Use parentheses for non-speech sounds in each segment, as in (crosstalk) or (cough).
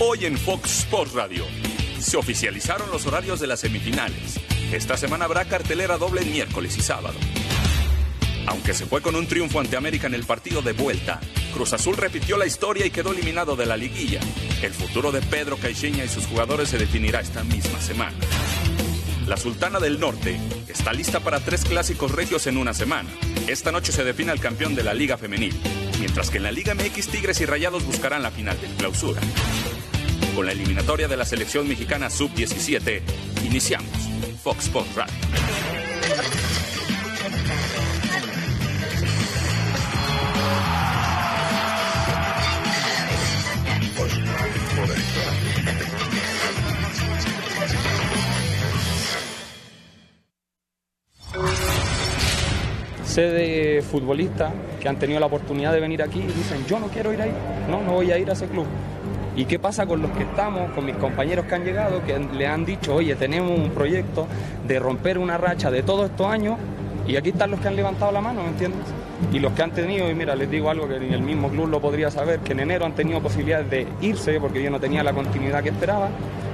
Hoy en Fox Sports Radio. Se oficializaron los horarios de las semifinales. Esta semana habrá cartelera doble miércoles y sábado. Aunque se fue con un triunfo ante América en el partido de vuelta, Cruz Azul repitió la historia y quedó eliminado de la liguilla. El futuro de Pedro Caixinha y sus jugadores se definirá esta misma semana. La Sultana del Norte está lista para tres clásicos regios en una semana. Esta noche se define el campeón de la Liga Femenil, mientras que en la Liga MX Tigres y Rayados buscarán la final del clausura. Con la eliminatoria de la selección mexicana sub-17, iniciamos Fox Sports Radio. Sé de futbolistas que han tenido la oportunidad de venir aquí y dicen, yo no quiero ir ahí, no, no voy a ir a ese club. ¿Y qué pasa con los que estamos, con mis compañeros que han llegado, que le han dicho, oye, tenemos un proyecto de romper una racha de todos estos años y aquí están los que han levantado la mano, ¿me entiendes? Y los que han tenido, y mira, les digo algo que ni el mismo club lo podría saber, que en enero han tenido posibilidades de irse porque yo no tenía la continuidad que esperaba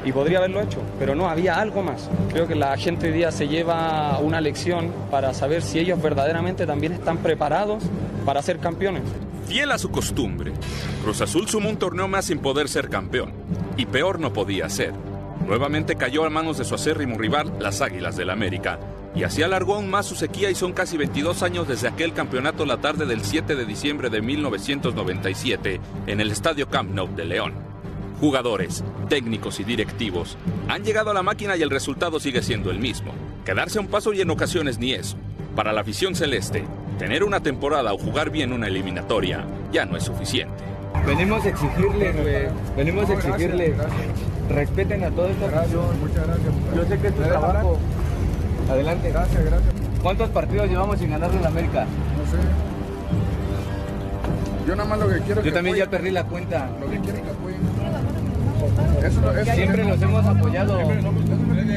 y podría haberlo hecho, pero no, había algo más. Creo que la gente hoy día se lleva una lección para saber si ellos verdaderamente también están preparados para ser campeones. Fiel a su costumbre, Cruz sumó un torneo más sin poder ser campeón. Y peor no podía ser. Nuevamente cayó a manos de su acérrimo rival, las Águilas del América. Y así alargó aún más su sequía y son casi 22 años desde aquel campeonato la tarde del 7 de diciembre de 1997 en el Estadio Camp Nou de León. Jugadores, técnicos y directivos han llegado a la máquina y el resultado sigue siendo el mismo. Quedarse a un paso y en ocasiones ni eso. Para la afición celeste, tener una temporada o jugar bien una eliminatoria ya no es suficiente. Venimos a exigirle, güey. Venimos a exigirle. Respeten a toda esta afición. Muchas gracias. Yo sé que es tu trabajo. Adelante. Gracias, gracias. ¿Cuántos partidos llevamos sin ganarle en América? No sé. Yo nada más lo que quiero es Yo que también ya perdí la cuenta. Lo que quiero es que apoyen. Eso, eso, Siempre los hemos apoyado.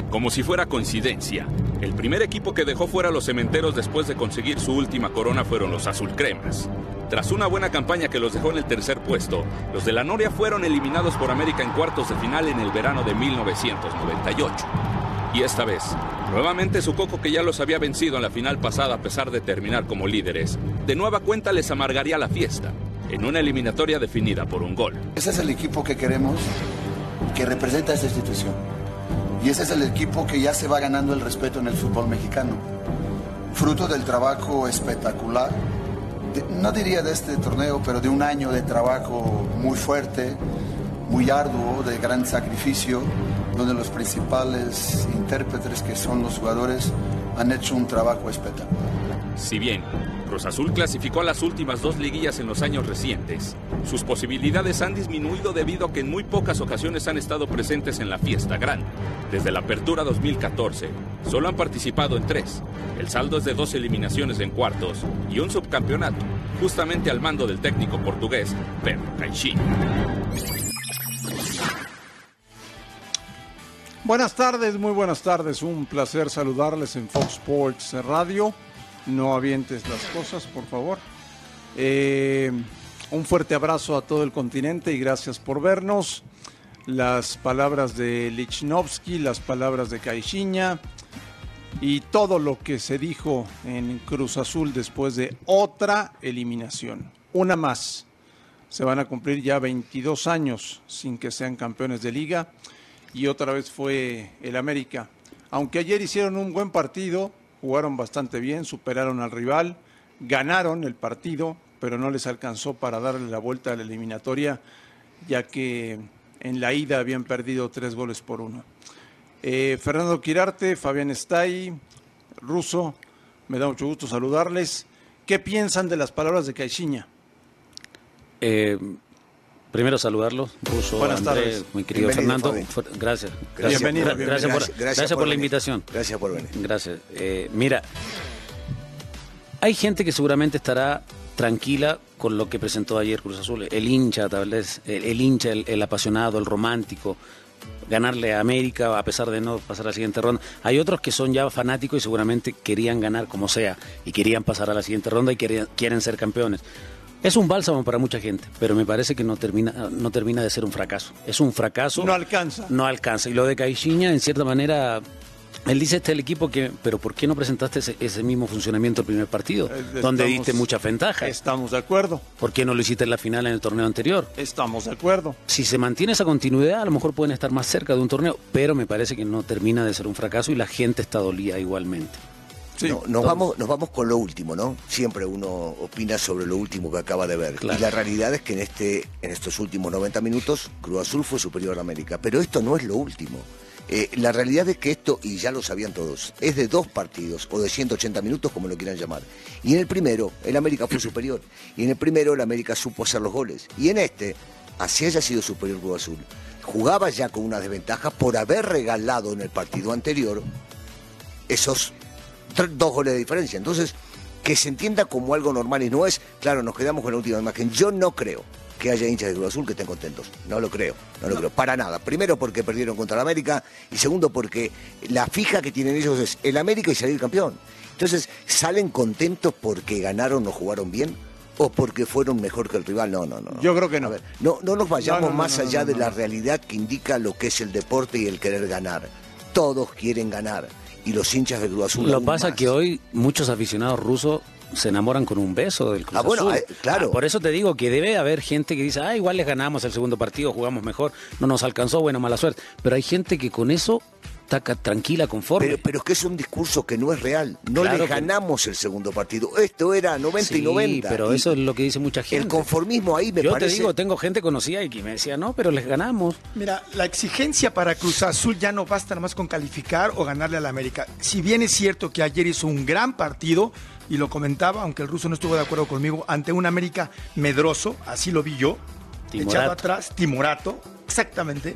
Como si fuera coincidencia, el primer equipo que dejó fuera a los cementeros después de conseguir su última corona fueron los azulcremas. Tras una buena campaña que los dejó en el tercer puesto, los de la Noria fueron eliminados por América en cuartos de final en el verano de 1998. Y esta vez, nuevamente su coco que ya los había vencido en la final pasada a pesar de terminar como líderes, de nueva cuenta les amargaría la fiesta, en una eliminatoria definida por un gol. Ese es el equipo que queremos, que representa a esta institución. Y ese es el equipo que ya se va ganando el respeto en el fútbol mexicano. Fruto del trabajo espectacular, no diría de este torneo, pero de un año de trabajo muy fuerte, muy arduo, de gran sacrificio, donde los principales intérpretes, que son los jugadores, han hecho un trabajo espectacular. Si bien Cruz Azul clasificó a las últimas dos liguillas en los años recientes, sus posibilidades han disminuido debido a que en muy pocas ocasiones han estado presentes en la fiesta grande. Desde la apertura 2014, solo han participado en tres. El saldo es de dos eliminaciones en cuartos y un subcampeonato, justamente al mando del técnico portugués Pedro Caixinha. Buenas tardes, muy buenas tardes. Un placer saludarles en Fox Sports Radio. No avientes las cosas, por favor. Eh, un fuerte abrazo a todo el continente y gracias por vernos. Las palabras de Lichnowsky, las palabras de Caixinha y todo lo que se dijo en Cruz Azul después de otra eliminación. Una más. Se van a cumplir ya 22 años sin que sean campeones de liga y otra vez fue el América. Aunque ayer hicieron un buen partido, jugaron bastante bien, superaron al rival, ganaron el partido, pero no les alcanzó para darle la vuelta a la eliminatoria, ya que en la ida habían perdido tres goles por uno. Eh, Fernando Quirarte, Fabián Estay, Russo, me da mucho gusto saludarles. ¿Qué piensan de las palabras de Caixinha? Eh, primero saludarlos, Russo, Buenas André, tardes. mi querido Bienvenido, Fernando. Gracias. Gracias, Bienvenido, gra- bienvenido. gracias por, Gracias- gracias por la invitación. Gracias por venir. Gracias. Eh, mira, hay gente que seguramente estará tranquila con lo que presentó ayer Cruz Azul. El hincha, tal vez, el, el hincha, el, el apasionado, el romántico, ganarle a América a pesar de no pasar a la siguiente ronda. Hay otros que son ya fanáticos y seguramente querían ganar como sea y querían pasar a la siguiente ronda y querían- quieren ser campeones. Es un bálsamo para mucha gente, pero me parece que no termina, no termina de ser un fracaso. Es un fracaso. No alcanza. No alcanza. Y lo de Caixinha, en cierta manera, él dice este el equipo que, pero ¿por qué no presentaste ese, ese mismo funcionamiento el primer partido? Eh, donde diste muchas ventajas. Estamos de acuerdo. ¿Por qué no lo hiciste en la final en el torneo anterior? Estamos de acuerdo. Si se mantiene esa continuidad, a lo mejor pueden estar más cerca de un torneo, pero me parece que no termina de ser un fracaso y la gente está dolida igualmente. Sí. No, nos, vamos, nos vamos con lo último, ¿no? Siempre uno opina sobre lo último que acaba de ver. Claro. Y la realidad es que en, este, en estos últimos 90 minutos Cruz Azul fue superior a América. Pero esto no es lo último. Eh, la realidad es que esto, y ya lo sabían todos, es de dos partidos o de 180 minutos, como lo quieran llamar. Y en el primero, el América fue superior. Y en el primero, el América supo hacer los goles. Y en este, así haya sido superior Cruz Azul, jugaba ya con una desventaja por haber regalado en el partido anterior esos dos goles de diferencia. Entonces, que se entienda como algo normal y no es, claro, nos quedamos con la última imagen. Yo no creo que haya hinchas de Cruz Azul que estén contentos. No lo creo, no lo creo, para nada. Primero porque perdieron contra el América y segundo porque la fija que tienen ellos es el América y salir campeón. Entonces, ¿salen contentos porque ganaron o jugaron bien? ¿O porque fueron mejor que el rival? No, no, no. Yo creo que no. A ver, no, no nos vayamos No, más allá de la realidad que indica lo que es el deporte y el querer ganar. Todos quieren ganar. Y los hinchas de Cruz Azul. Lo pasa más. que hoy muchos aficionados rusos se enamoran con un beso del Cruz Ah, bueno, Azul. eh, claro. Ah, por eso te digo que debe haber gente que dice, ah, igual les ganamos el segundo partido, jugamos mejor, no nos alcanzó, bueno, mala suerte. Pero hay gente que con eso está ca- tranquila, conforme. Pero, pero es que es un discurso que no es real. No Claro le que- ganamos el segundo partido. Esto era 90 y Sí, 90. pero Y eso es lo que dice mucha gente. El conformismo ahí me Yo parece. te digo, tengo gente conocida y que me decía, no, pero les ganamos. Mira, la exigencia para Cruz Azul ya no basta nada más con calificar o ganarle al América. Si bien es cierto que ayer hizo un gran partido, y lo comentaba, aunque el ruso no estuvo de acuerdo conmigo, ante un América medroso, así lo vi yo, Timorato. echado atrás, timorato, exactamente,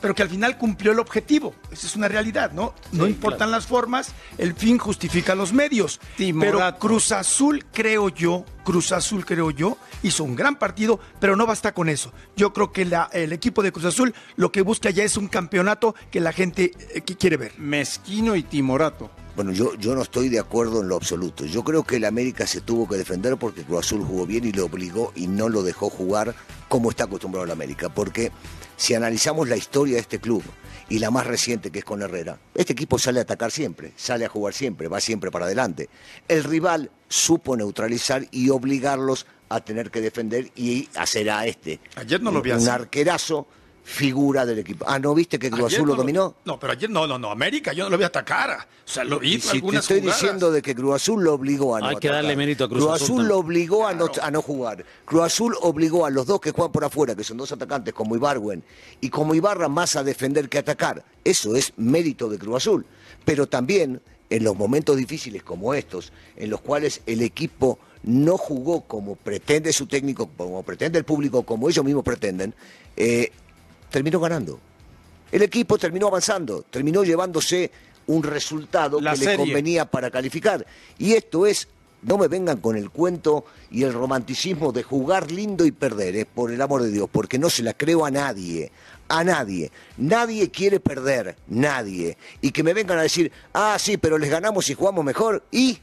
pero que al final cumplió el objetivo. Esa es una realidad, ¿no? no Sí, importan claro. las formas, el fin justifica los medios. Timorato. Pero Cruz Azul, creo yo, Cruz Azul, creo yo, hizo un gran partido, pero no basta con eso. Yo creo que la- el equipo de Cruz Azul lo que busca ya es un campeonato que la gente eh, que quiere ver. Mezquino y timorato. Bueno, yo, yo no estoy de acuerdo en lo absoluto. Yo creo que el América se tuvo que defender porque Cruz Azul jugó bien y lo obligó y no lo dejó jugar como está acostumbrado el América. Porque si analizamos la historia de este club y la más reciente que es con Herrera, este equipo sale a atacar siempre, sale a jugar siempre, va siempre para adelante. El rival supo neutralizar y obligarlos a tener que defender y hacer a este. Ayer no lo vi un arquerazo figura del equipo. Ah, ¿no viste que Cruz Ayer Azul lo dominó? No, pero ayer no, no, no, América, yo no lo vi atacar. O sea, lo vi Y si te algunas estoy jugadas. diciendo de que Cruz Azul lo obligó a no Hay que atacar. darle mérito a Cruz Azul Azul también. lo obligó a no, a no jugar. Cruz Azul obligó a los dos que juegan por afuera, que son dos atacantes como Ibargüen y como Ibarra más a defender que a atacar. Eso es mérito de Cruz Azul. Pero también en los momentos difíciles como estos, en los cuales el equipo no jugó como pretende su técnico, como pretende el público, como ellos mismos pretenden, eh, terminó ganando. El equipo terminó avanzando, terminó llevándose un resultado La que serie. le convenía para calificar. Y esto es, no me vengan con el cuento y el romanticismo de jugar lindo y perder, eh, por el amor de Dios, porque no se la creo a nadie, a nadie. Nadie quiere perder, nadie. Y que me vengan a decir, ah, sí, pero les ganamos y jugamos mejor. Y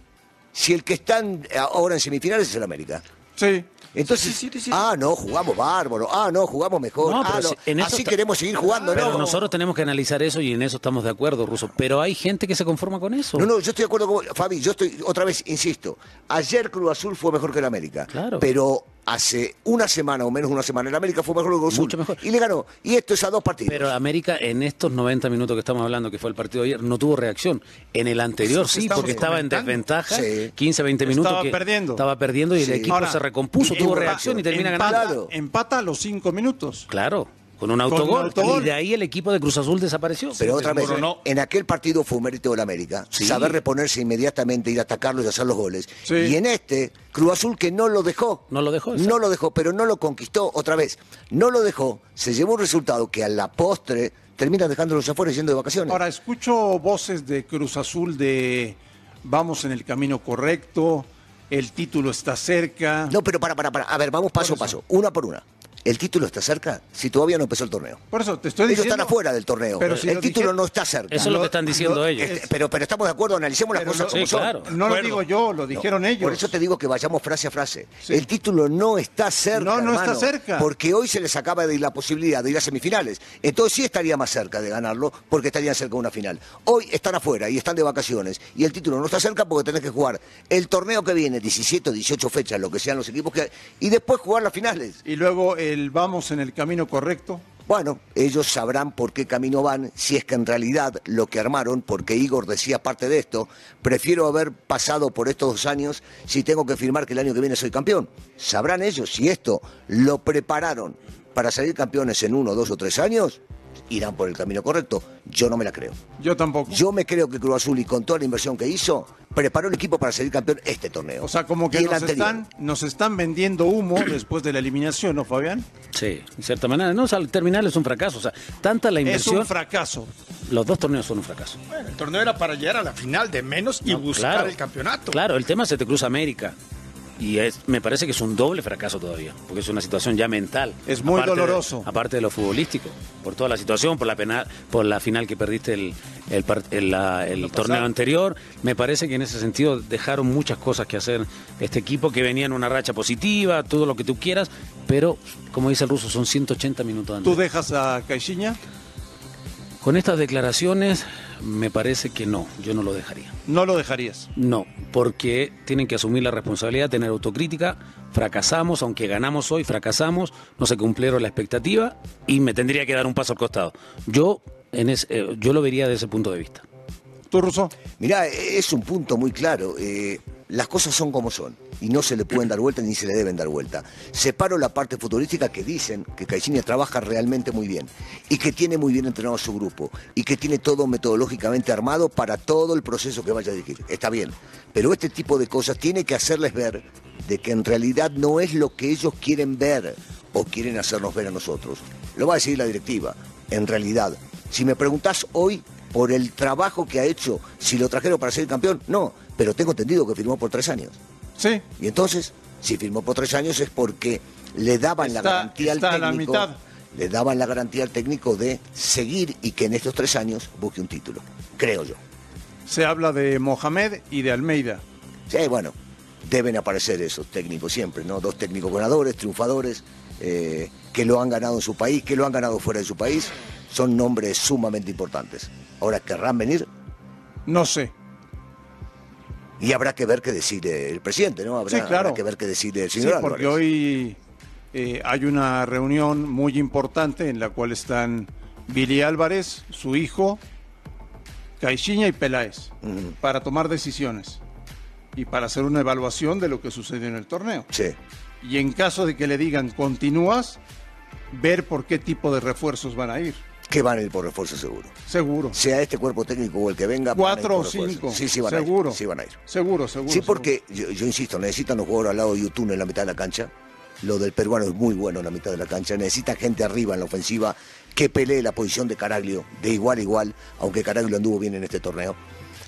si el que están ahora en semifinales es el América. Sí. Entonces, Sí, sí, sí, sí. ah, no, jugamos bárbaro, ah, no, jugamos mejor, No, ah, no, en así queremos seguir jugando, Pero no. nosotros tenemos que analizar eso y en eso estamos de acuerdo, Ruso. Pero hay gente que se conforma con eso. No, no, yo estoy de acuerdo con Fabi, yo estoy, otra vez, insisto, ayer Cruz Azul fue mejor que el América. Claro. Pero hace una semana o menos una semana el América fue mejor que Cruz. Mucho mejor. Y le ganó. Y esto es a dos partidos. Pero América en estos 90 minutos que estamos hablando, que fue el partido de ayer, no tuvo reacción. En el anterior sí, porque estaba en desventaja, Sí. 15, 20 minutos. Estaba que perdiendo. Estaba perdiendo y Sí. el equipo Ahora, se recompuso, tuvo reacción y termina empata, ganando. Empata a los cinco minutos. Claro, con un autogol. autogol. Y de ahí el equipo de Cruz Azul desapareció. Pero otra vez, desmoronó. en aquel partido fue un mérito del América. Sí. Saber reponerse inmediatamente, ir a atacarlo y hacer los goles. Sí. Y en este, Cruz Azul que no lo dejó. No lo dejó, exacto. No lo dejó, pero no lo conquistó otra vez. No lo dejó, se llevó un resultado que a la postre termina dejándolos afuera y yendo de vacaciones. Ahora, escucho voces de Cruz Azul de vamos en el camino correcto, el título está cerca. No, pero para, para, para. A ver, vamos paso a paso, una por una. ¿El título está cerca? Si todavía no empezó el torneo. Por eso te estoy Ellos diciendo. están afuera del torneo. Pero si el lo título dije- no está cerca. Eso es lo que están diciendo lo- ellos. Este, pero, pero estamos de acuerdo, analicemos las Pero cosas no- como Sí, son. claro. No lo digo yo, lo dijeron ellos. Por eso te digo que vayamos frase a frase. Sí. El título no está cerca. No, no está cerca. Porque hoy se les acaba de ir la posibilidad de ir a semifinales. Entonces sí estaría más cerca de ganarlo porque estarían cerca de una final. Hoy están afuera y están de vacaciones. Y el título no está cerca porque tenés que jugar el torneo que viene, 17 o 18 fechas, lo que sean los equipos que. Y después jugar las finales. Y luego vamos en el camino correcto. Bueno, ellos sabrán por qué camino van, si es que en realidad lo que armaron, porque Igor decía parte de esto, prefiero haber pasado por estos dos años si tengo que firmar que el año que viene soy campeón. Sabrán ellos si esto lo prepararon para salir campeones en uno, dos o tres años, irán por el camino correcto. Yo no me la creo. Yo tampoco. Yo me creo que Cruz Azul y con toda la inversión que hizo, preparó el equipo para salir campeón este torneo. O sea, como que nos están, nos están vendiendo humo (clears throat) después de la eliminación, ¿no, Fabián? Sí, en cierta manera. No, o sea, el terminal es un fracaso. O sea, tanta la Es inversión. un fracaso. los dos torneos son un fracaso. Bueno, el torneo era para llegar a la final de menos y No, buscar claro. el campeonato. Claro, el tema se te cruza América. Y es, me parece que es un doble fracaso todavía, porque es una situación ya mental. Es muy Aparte de- doloroso. aparte de lo futbolístico, por toda la situación, por la penal, por la final que perdiste el, el, par- el- la- el torneo anterior, me parece que en ese sentido dejaron muchas cosas que hacer este equipo que venía en una racha positiva, todo lo que tú quieras, pero como dice el ruso, son 180 minutos antes. ¿Tú dejas a Caixinha? Con estas declaraciones, me parece que no, yo no lo dejaría. No lo dejarías. No, porque tienen que asumir la responsabilidad, tener autocrítica. Fracasamos, aunque ganamos hoy, fracasamos, no se cumplieron la expectativa y me tendría que dar un paso al costado. Yo, en ese- eh, yo lo vería desde ese punto de vista. ¿Tú, Russo? Mirá, es un punto muy claro. eh, las cosas son como son y no se le pueden dar vuelta ni se le deben dar vuelta. Separo la parte futbolística que dicen que Caixinha trabaja realmente muy bien y que tiene muy bien entrenado a su grupo y que tiene todo metodológicamente armado para todo el proceso que vaya a dirigir. Está bien, pero este tipo de cosas tiene que hacerles ver de que en realidad no es lo que ellos quieren ver o quieren hacernos ver a nosotros. Lo va a decir la directiva. En realidad, si me preguntás hoy por el trabajo que ha hecho, si lo trajeron para ser campeón, no, pero tengo entendido que firmó por tres años. Sí. Y entonces, si firmó por tres años es porque le daban la Está- garantía al la técnico. mitad. Le daban la garantía al técnico de seguir y que en estos tres años busque un título. Creo yo. Se habla de Mohamed y de Almeida. Sí, bueno, deben aparecer esos técnicos siempre, ¿no? Dos técnicos ganadores, triunfadores, eh, que lo han ganado en su país, que lo han ganado fuera de su país. Son nombres sumamente importantes. Ahora, ¿querrán venir? No sé. Y habrá que ver qué decide el presidente, ¿no? Habrá, Sí, claro. habrá que ver qué decide el Sí, señor porque Álvarez. hoy eh, hay una reunión muy importante en la cual están Billy Álvarez, su hijo, Caixinha y Peláez, para tomar decisiones y para hacer una evaluación de lo que sucedió en el torneo. Sí. Y en caso de que le digan continúas, ver por qué tipo de refuerzos van a ir. Que van a ir por refuerzo seguro. Seguro. Sea este cuerpo técnico o el que venga. Cuatro o cinco. Sí, sí van seguro. a ir. Sí van a ir. Seguro, seguro. Sí, porque yo, yo insisto, necesitan los jugadores al lado de YouTube en la mitad de la cancha. Lo del peruano es muy bueno en la mitad de la cancha. Necesitan gente arriba en la ofensiva que pelee la posición de Caraglio de igual a igual, aunque Caraglio anduvo bien en este torneo.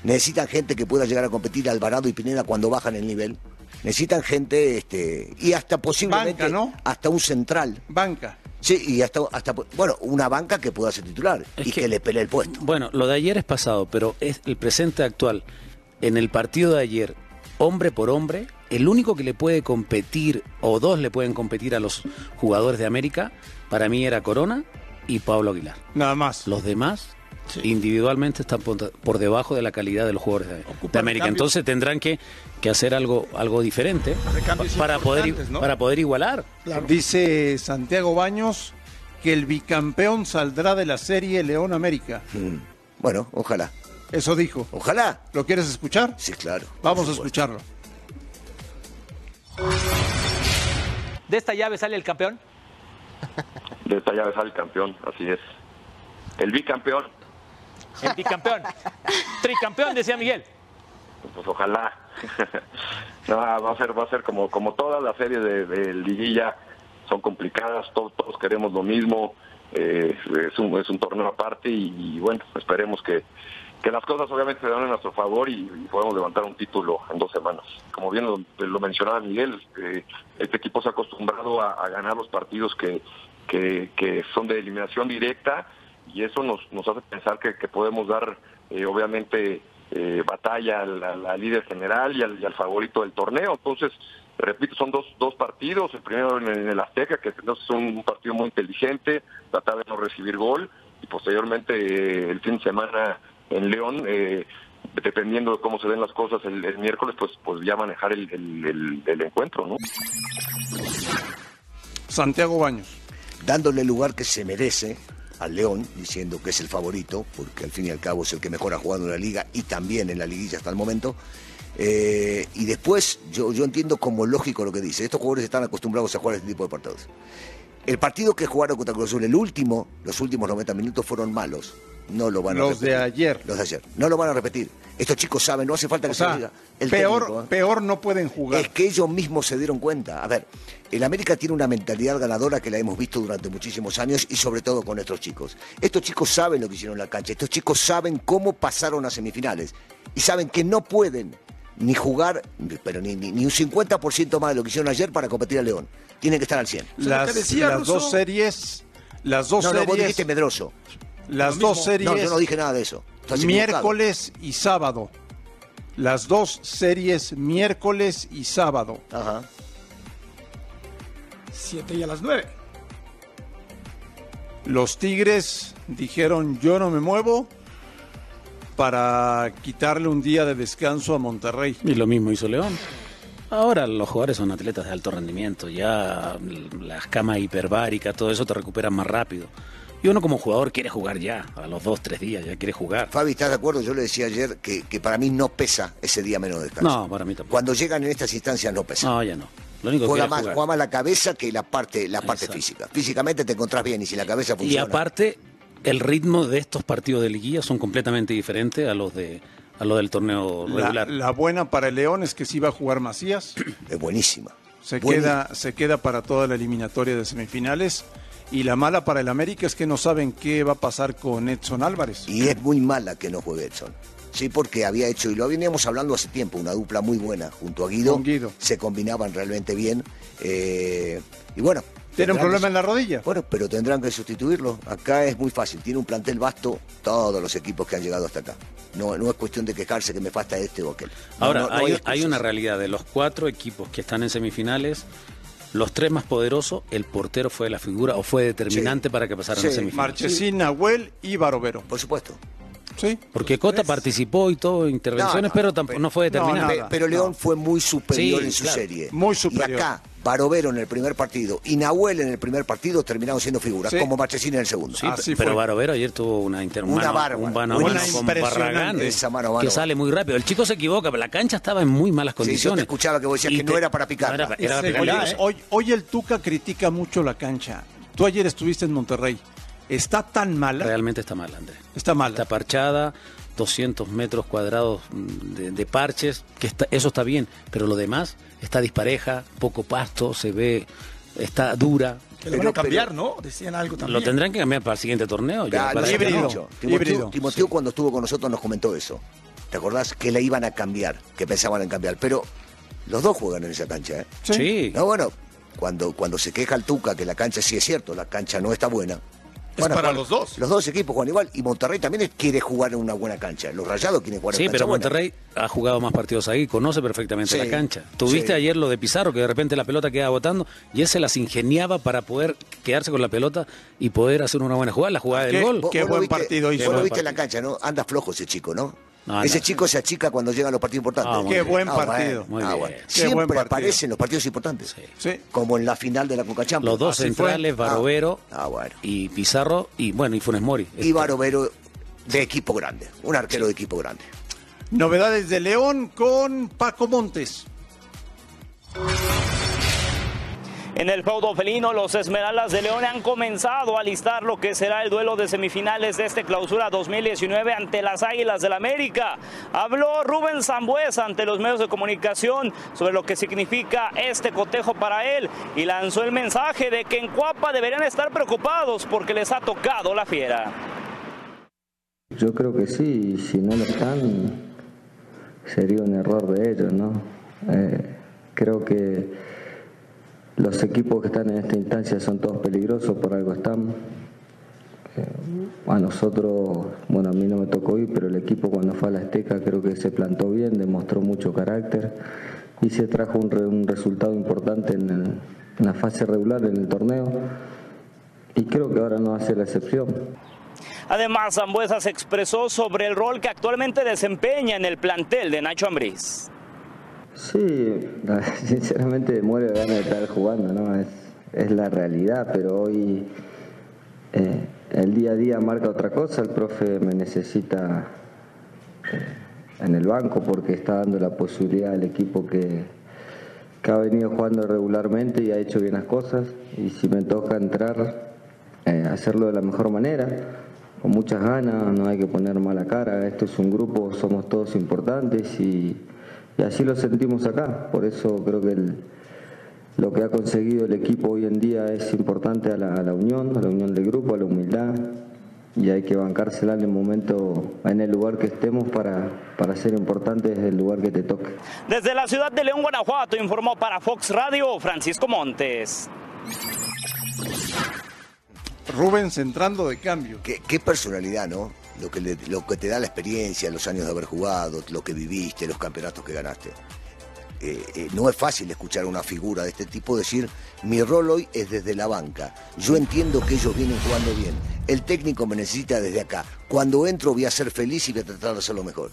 Necesitan gente que pueda llegar a competir Alvarado y Pineda cuando bajan el nivel. Necesitan gente, este, y hasta posiblemente Banca, ¿no? hasta un central. Banca. Sí, y hasta, hasta, bueno, una banca que pueda ser titular Es y que, que- le pelee el puesto. Bueno, lo de ayer es pasado, pero es el presente actual. En el partido de ayer, hombre por hombre, el único que le puede competir, o dos le pueden competir a los jugadores de América, para mí era Corona y Pablo Aguilar. Nada más. Los demás individualmente están por, por debajo de la calidad de los jugadores de, América. cambios. Entonces tendrán que, que hacer algo, algo diferente para poder, para poder igualar. Dice Santiago Baños que el bicampeón saldrá de la serie León América. Mm. Bueno, ojalá. Eso dijo. Ojalá. ¿Lo quieres escuchar? Sí, claro. Vamos a escucharlo. ¿De esta llave sale el campeón? De esta llave sale el campeón, así es. El bicampeón, El bicampeón. Tricampeón, decía Miguel. pues ojalá. (laughs) no, va a ser, va a ser como, como todas las series de, de liguilla son complicadas, todos, todos queremos lo mismo, eh, es, un, es un torneo aparte y, bueno, esperemos que, que las cosas obviamente se dan en nuestro favor y, y podemos levantar un título en dos semanas. Como bien lo, lo mencionaba Miguel, eh, este equipo se ha acostumbrado a, a ganar los partidos que, que, que son de eliminación directa y eso nos, nos hace pensar que, que podemos dar eh, obviamente eh, batalla al, al- al líder general y al, y al favorito del torneo. Entonces, repito, son dos, dos partidos, el primero en, en el Azteca, que es un partido muy inteligente, tratar de no recibir gol, y posteriormente eh, el fin de semana en León, eh, dependiendo de cómo se den las cosas el, el miércoles, pues, pues ya manejar el, el- el- el encuentro, ¿no? Santiago Baños. dándole el lugar que se merece al León, diciendo que es el favorito, porque al fin y al cabo es el que mejor ha jugado en la liga y también en la liguilla hasta el momento. Eh, y después, yo, yo entiendo como lógico lo que dice. Estos jugadores están acostumbrados a jugar este tipo de partidos. El partido que jugaron contra Cruz Azul, el último, los últimos 90 minutos fueron malos. No lo van a Los repetir. de ayer. Los de ayer. No lo van a repetir. Estos chicos saben, no hace falta que O se sea, diga. El peor, técnico, ¿eh? peor no pueden jugar. Es que ellos mismos se dieron cuenta. A ver, el América tiene una mentalidad ganadora que la hemos visto durante muchísimos años y sobre todo con estos chicos. Estos chicos saben lo que hicieron en la cancha, estos chicos saben cómo pasaron a semifinales y saben que no pueden ni jugar, pero ni, ni, ni un 50% más de lo que hicieron ayer para competir a León. Tienen que estar al 100. Las, las dos series, las dos No, no, vos series, dijiste Medroso. Las dos mismo. series, No, yo no dije nada de eso. Estás equivocado. miércoles y sábado. Las dos series miércoles y sábado. Ajá. 7 y a las 9. Los Tigres dijeron yo no me muevo para quitarle un día de descanso a Monterrey. Y lo mismo hizo León. Ahora los jugadores son atletas de alto rendimiento, ya las camas hiperbáricas, todo eso te recuperan más rápido. Y uno como jugador quiere jugar ya, a los dos, tres días, ya quiere jugar. Fabi, ¿estás de acuerdo? Yo le decía ayer que, que para mí no pesa ese día menos de descanso. No, para mí tampoco. Cuando llegan en estas instancias no pesa. No, ya no. Lo único que juega más, es jugar. juega más la cabeza que la parte, la parte Exacto. física. Físicamente te encontrás bien y si la cabeza Y funciona. aparte, el ritmo de estos partidos de liguilla son completamente diferentes a los de a los del torneo La, regular. la buena para el León es que sí va a jugar Macías. (clears throat) Es buenísima. Se Buenísima. queda, se queda para toda la eliminatoria de semifinales. Y la mala para el América es que no saben qué va a pasar con Edson Álvarez. Y es muy mala que no juegue Edson. Sí, porque había hecho, y lo veníamos hablando hace tiempo, una dupla muy buena junto a Guido. Con Guido. Se combinaban realmente bien. eh, y bueno. Tiene un problema que- en la rodilla. Bueno, pero tendrán que sustituirlo. Acá es muy fácil. Tiene un plantel vasto todos los equipos que han llegado hasta acá. No, no es cuestión de quejarse que me falta este o aquel. No, Ahora, no- no hay, hay hay excusas. una realidad de los cuatro equipos que están en semifinales. Los tres más poderosos, el portero fue la figura o fue determinante para que pasaran a Sí, semifinales. Marchesín, Nahuel y Barovero. Por supuesto. Sí. Porque Cota participó y todo, intervenciones, No, no, pero tampoco no fue determinante. Pe- pero León fue muy superior Sí, en su claro. serie. Muy superior. Y acá, Barovero en el primer partido y Nahuel en el primer partido terminaron siendo figuras, Sí. como Marchesín en el segundo. Sí, Así pero fue. Barovero ayer tuvo una inter Una bárbara, un mano una mano con. Barragán Esa mano mano. que sale muy rápido. El chico se equivoca, pero la cancha estaba en muy malas Sí, yo te condiciones. escuchaba que vos decías Y que no era para picarla. no era- era oye, hoy, hoy el Tuca critica mucho la cancha. Tú ayer estuviste en Monterrey. ¿Está tan mala? Realmente está mal, Andrés. Está mala. Está parchada, 200 metros cuadrados de, de parches, que está, eso está bien, pero lo demás está dispareja, poco pasto, se ve, está dura. Que lo van a cambiar, ¿no? Decían algo también. Lo tendrán que cambiar para el siguiente torneo. ya, Ya, hemos no. Híbrido. Timoteo cuando estuvo con nosotros nos comentó eso. ¿Te acordás? Que la iban a cambiar, que pensaban en cambiar. Pero los dos juegan en esa cancha, ¿eh? Sí. No, bueno, cuando, cuando se queja el Tuca que la cancha sí es cierto, la cancha no está buena. Es para los dos. Los dos equipos juegan igual y Monterrey también quiere jugar en una buena cancha. Los Rayados quieren jugar en Sí, una pero cancha buena. Monterrey ha jugado más partidos ahí, conoce perfectamente Sí, la cancha. Tuviste sí. ayer lo de Pizarro, que de repente la pelota queda botando, y él se las ingeniaba para poder quedarse con la pelota y poder hacer una buena jugada, la jugada del ¿Qué? gol. Qué buen viste- partido hizo. Vos lo viste en la cancha, ¿no? Anda flojo ese chico, ¿no? No, ese no. chico se achica cuando llegan los partidos importantes. Ah, Qué bien. buen Ah, partido. bueno. Muy Ah, bien. bueno. Qué buen Siempre partido. aparece en los partidos importantes. Sí. Sí. Como en la final de la Coca Champions. Los dos Así fue. centrales, Barovero Ah, bueno. y Pizarro, y bueno, y Funes Mori. Y Barovero de equipo grande. Un arquero de equipo grande. Novedades de León con Paco Montes. En el feudo felino, los Esmeraldas de León han comenzado a listar lo que será el duelo de semifinales de este clausura 2019 ante las Águilas del América. Habló Rubén Zambuesa ante los medios de comunicación sobre lo que significa este cotejo para él y lanzó el mensaje de que en Cuapa deberían estar preocupados porque les ha tocado la fiera. yo creo que sí, si no lo están, sería un error de ellos, ¿no? Eh, creo que los equipos que están en esta instancia son todos peligrosos, por algo están. Eh, a nosotros, bueno, a mí no me tocó ir, pero el equipo cuando fue a la Azteca creo que se plantó bien, demostró mucho carácter y se trajo un, re- un resultado importante en, en la fase regular en el torneo y creo que ahora no ser la excepción. Además, Zambuesa se expresó sobre el rol que actualmente desempeña en el plantel de Nacho Ambriz. Sí, (laughs) sinceramente muero de ganas de estar jugando, ¿no? Es, es la realidad, pero hoy eh, el día a día marca otra cosa, el profe me necesita eh, en el banco porque está dando la posibilidad al equipo que, que ha venido jugando regularmente y ha hecho bien las cosas, y si me toca entrar, eh, hacerlo de la mejor manera, con muchas ganas, no hay que poner mala cara, esto es un grupo, somos todos importantes y, y así lo sentimos acá, por eso creo que el- lo que ha conseguido el equipo hoy en día es importante a la, a la unión, a la unión del grupo, a la humildad y hay que bancársela en el momento, en el lugar que estemos para, para ser importantes desde el lugar que te toque. Desde la ciudad de León, Guanajuato, informó para Fox Radio Francisco Montes. Rubens entrando de cambio. Qué, qué personalidad, ¿no? Lo que, le- lo que te da la experiencia, los años de haber jugado, lo que viviste, los campeonatos que ganaste. Eh, eh, no es fácil escuchar a una figura de este tipo decir, mi rol hoy es desde la banca. Yo entiendo que ellos vienen jugando bien. El técnico me necesita desde acá. Cuando entro voy a ser feliz y voy a tratar de hacerlo mejor.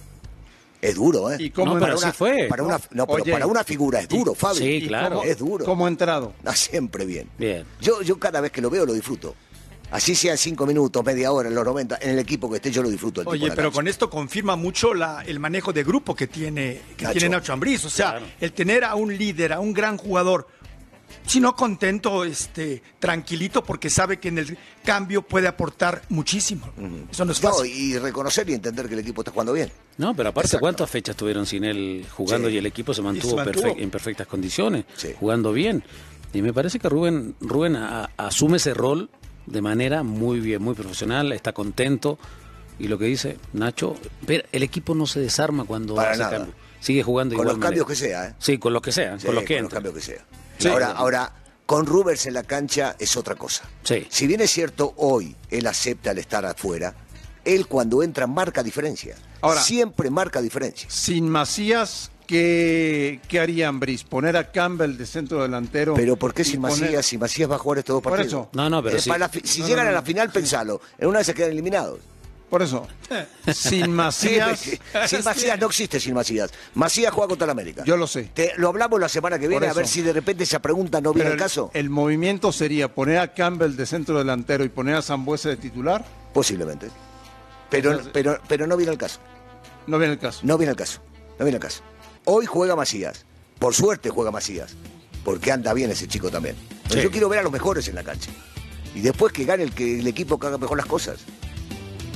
Es duro, ¿eh? ¿Y cómo para entró? una, fue. Para una, no, pero Oye, para una figura es duro, y- Fabi. sí, claro. cómo- Es duro. ¿Cómo ha entrado? (laughs) Siempre bien. Bien. Yo, yo cada vez que lo veo lo disfruto. Así sean cinco minutos, media hora, en los 90, en el equipo que esté, yo lo disfruto. el Oye, pero con esto confirma mucho la- el manejo de grupo que tiene, que Nacho. tiene Nacho Ambriz. O sea, el tener a un líder, a un gran jugador, si no contento, este, tranquilito, porque sabe que en el cambio puede aportar muchísimo. Eso no es No, fácil. y reconocer y entender que el equipo está jugando bien. No, pero aparte, Exacto. ¿cuántas fechas tuvieron sin él jugando Sí. y el equipo se mantuvo, se mantuvo. en perfectas condiciones, jugando bien? Y me parece que Rubén, Rubén a- asume ese rol de manera muy bien, muy profesional, está contento. Y lo que dice Nacho, pero el equipo no se desarma cuando Para hace nada. cambio. Sigue jugando Con igual los cambios que sea, ¿eh? Sí, con los que sean, Sí, con los que con los cambios que sea. Sí. Ahora, ahora, con Rubers en la cancha es otra cosa. Sí. Si bien es cierto, hoy él acepta el estar afuera, él cuando entra marca diferencia. Ahora- Siempre marca diferencia. Sin Macías, ¿qué, qué haría Ambris? ¿Poner a Campbell de centro delantero? Pero ¿por qué sin poner- Macías? Si Macías va a jugar estos dos Por partidos. eso. No, no, pero Eh, sí. para la fi- si No, llegan no, a la final, pensalo. En una vez se quedan eliminados. Por eso, sin (laughs) Macías, Sí, sin Macías no existe sin Macías. Macías juega contra el América. yo lo sé. Te- lo hablamos la semana que Por viene a ver si de repente esa pregunta no viene al caso. el, el movimiento sería poner a Campbell de centro delantero y poner a Zambuesa de titular. Posiblemente. Pero, Entonces- pero, pero no viene al caso. No viene el caso. No viene al caso. No viene al caso. Hoy juega Macías. Por suerte juega Macías. Porque anda bien ese chico también. Sí. Yo quiero ver a los mejores en la cancha. Y después que gane el, que el equipo que haga mejor las cosas.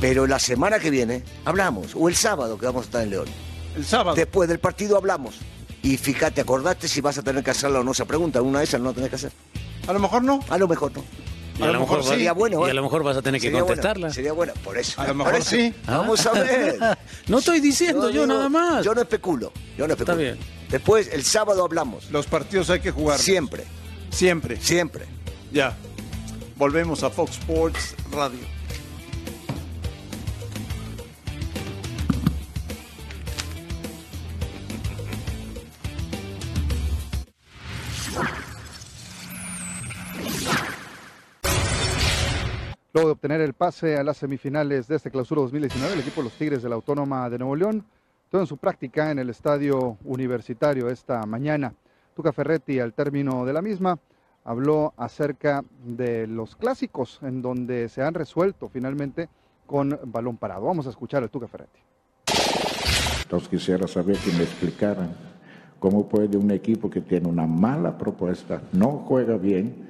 Pero la semana que viene hablamos. O el sábado que vamos a estar en León. El sábado. Después del partido hablamos. Y fíjate, acordate si vas a tener que hacerla o no esa pregunta. Una de esas no la tenés que hacer. A lo mejor no. A lo mejor no. Y a, lo mejor, sería bueno. y ¿eh? a lo mejor vas a tener que bueno, contestarla. sería bueno, por eso. A lo mejor eso. sí. Vamos a ver. (laughs) No estoy diciendo yo, digo- nada más. Yo no especulo. Yo no especulo. bien. Después, el sábado hablamos. Los partidos hay que jugar. Siempre, Siempre. siempre. Ya. Volvemos a Fox Sports Radio. Luego de obtener el pase a las semifinales de este clausura 2019, el equipo de los Tigres de la Autónoma de Nuevo León todo en su práctica en el estadio universitario esta mañana. Tuca Ferretti, al término de la misma, habló acerca de los clásicos en donde se han resuelto finalmente con balón parado. Vamos a escuchar al Tuca Ferretti. Entonces quisiera saber que me explicaran cómo puede un equipo que tiene una mala propuesta, no juega bien,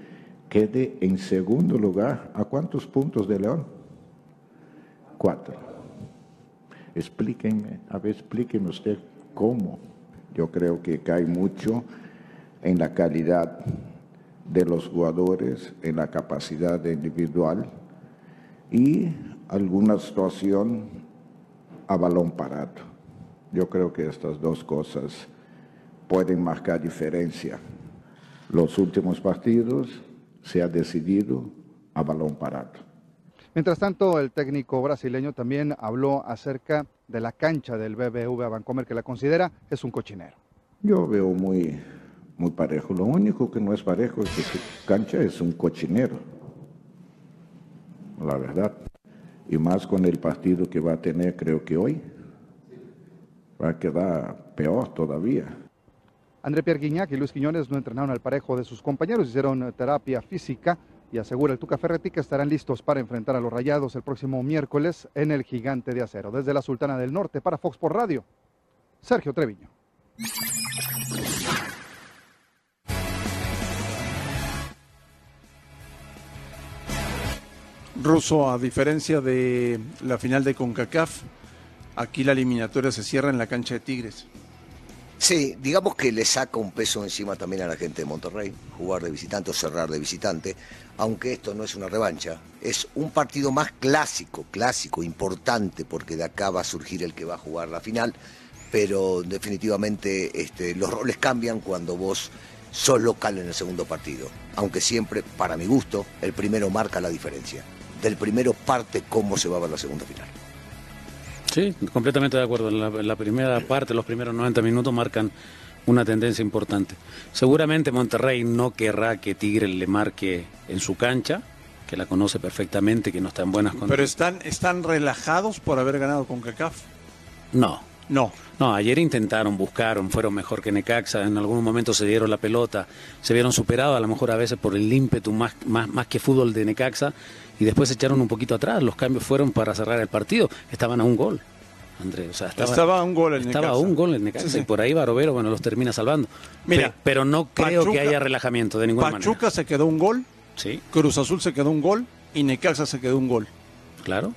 quede en segundo lugar. ¿A cuántos puntos de León? Cuatro. Explíquenme, a ver, explíqueme usted cómo. Yo creo que cae mucho en la calidad de los jugadores, en la capacidad individual y alguna situación a balón parado. Yo creo que estas dos cosas pueden marcar diferencia. Los últimos partidos se ha decidido a balón parado. Mientras tanto, el técnico brasileño también habló acerca de la cancha del BBVA Bancomer, que la considera es un cochinero. Yo veo muy, muy parejo. Lo único que no es parejo es que su cancha es un cochinero. La verdad. Y más con el partido que va a tener, creo que hoy, va a quedar peor todavía. André Pierre y Luis Quiñones no entrenaron al parejo de sus compañeros, hicieron terapia física y asegura el Tuca Ferretti que estarán listos para enfrentar a los Rayados el próximo miércoles en el Gigante de Acero. Desde la Sultana del Norte para Fox por Radio, Sergio Treviño. Ruso, a diferencia de la final de CONCACAF, aquí la eliminatoria se cierra en la cancha de Tigres. Sí, digamos que le saca un peso encima también a la gente de Monterrey, jugar de visitante o cerrar de visitante, aunque esto no es una revancha, es un partido más clásico, clásico, importante, porque de acá va a surgir el que va a jugar la final, pero definitivamente este, los roles cambian cuando vos sos local en el segundo partido, aunque siempre, para mi gusto, el primero marca la diferencia. Del primero parte cómo se va a ver la segunda final. Sí, completamente de acuerdo. En la, en la primera parte, los primeros 90 minutos marcan una tendencia importante. Seguramente Monterrey no querrá que Tigre le marque en su cancha, que la conoce perfectamente, que no está en buenas Pero condiciones. están, están relajados por haber ganado CONCACAF. No. No. No, ayer intentaron, buscaron, fueron mejor que Necaxa, en algún momento se dieron la pelota, se vieron superados a lo mejor a veces por el ímpetu más, más, más que fútbol de Necaxa y después se echaron un poquito atrás, los cambios fueron para cerrar el partido, estaban a un gol. André, o sea, estaba, Estaba a un gol el estaba a Necaxa. un gol el Necaxa Sí, sí. y por ahí Barovero, bueno, los termina salvando. Mira, Pe- pero no creo Pachuca- que haya relajamiento de ninguna manera. Pachuca se quedó un gol, Sí, Cruz Azul se quedó un gol y Necaxa se quedó un gol. claro.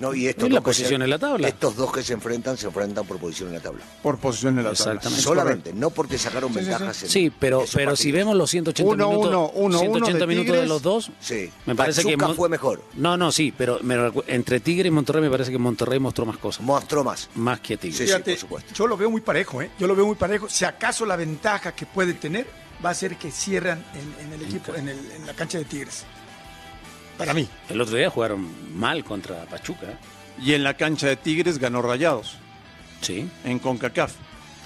No, y estos Y la dos que se- posición en la tabla. Estos dos que se enfrentan se enfrentan por posición en la tabla. Por posición en la tabla. Exactamente. Solamente, no porque sacaron Sí, sí, sí. ventajas. en- Sí, pero, pero si vemos los 180 Uno, minutos, uno, uno, 180 uno de minutos de los dos, Sí. me parece que Pachuca Mon- fue mejor. No, no, sí, pero me entre Tigre y Monterrey me parece que Monterrey mostró más cosas. Mostró más. Más que Tigre. Sí, Fíjate, por supuesto. yo lo veo muy parejo, ¿eh? Yo lo veo muy parejo. Si acaso la ventaja que puede tener va a ser que cierran en, en el equipo, en, el- en la cancha de Tigres. Para mí. El otro día jugaron mal contra Pachuca. Y en la cancha de Tigres ganó Rayados. Sí. En CONCACAF.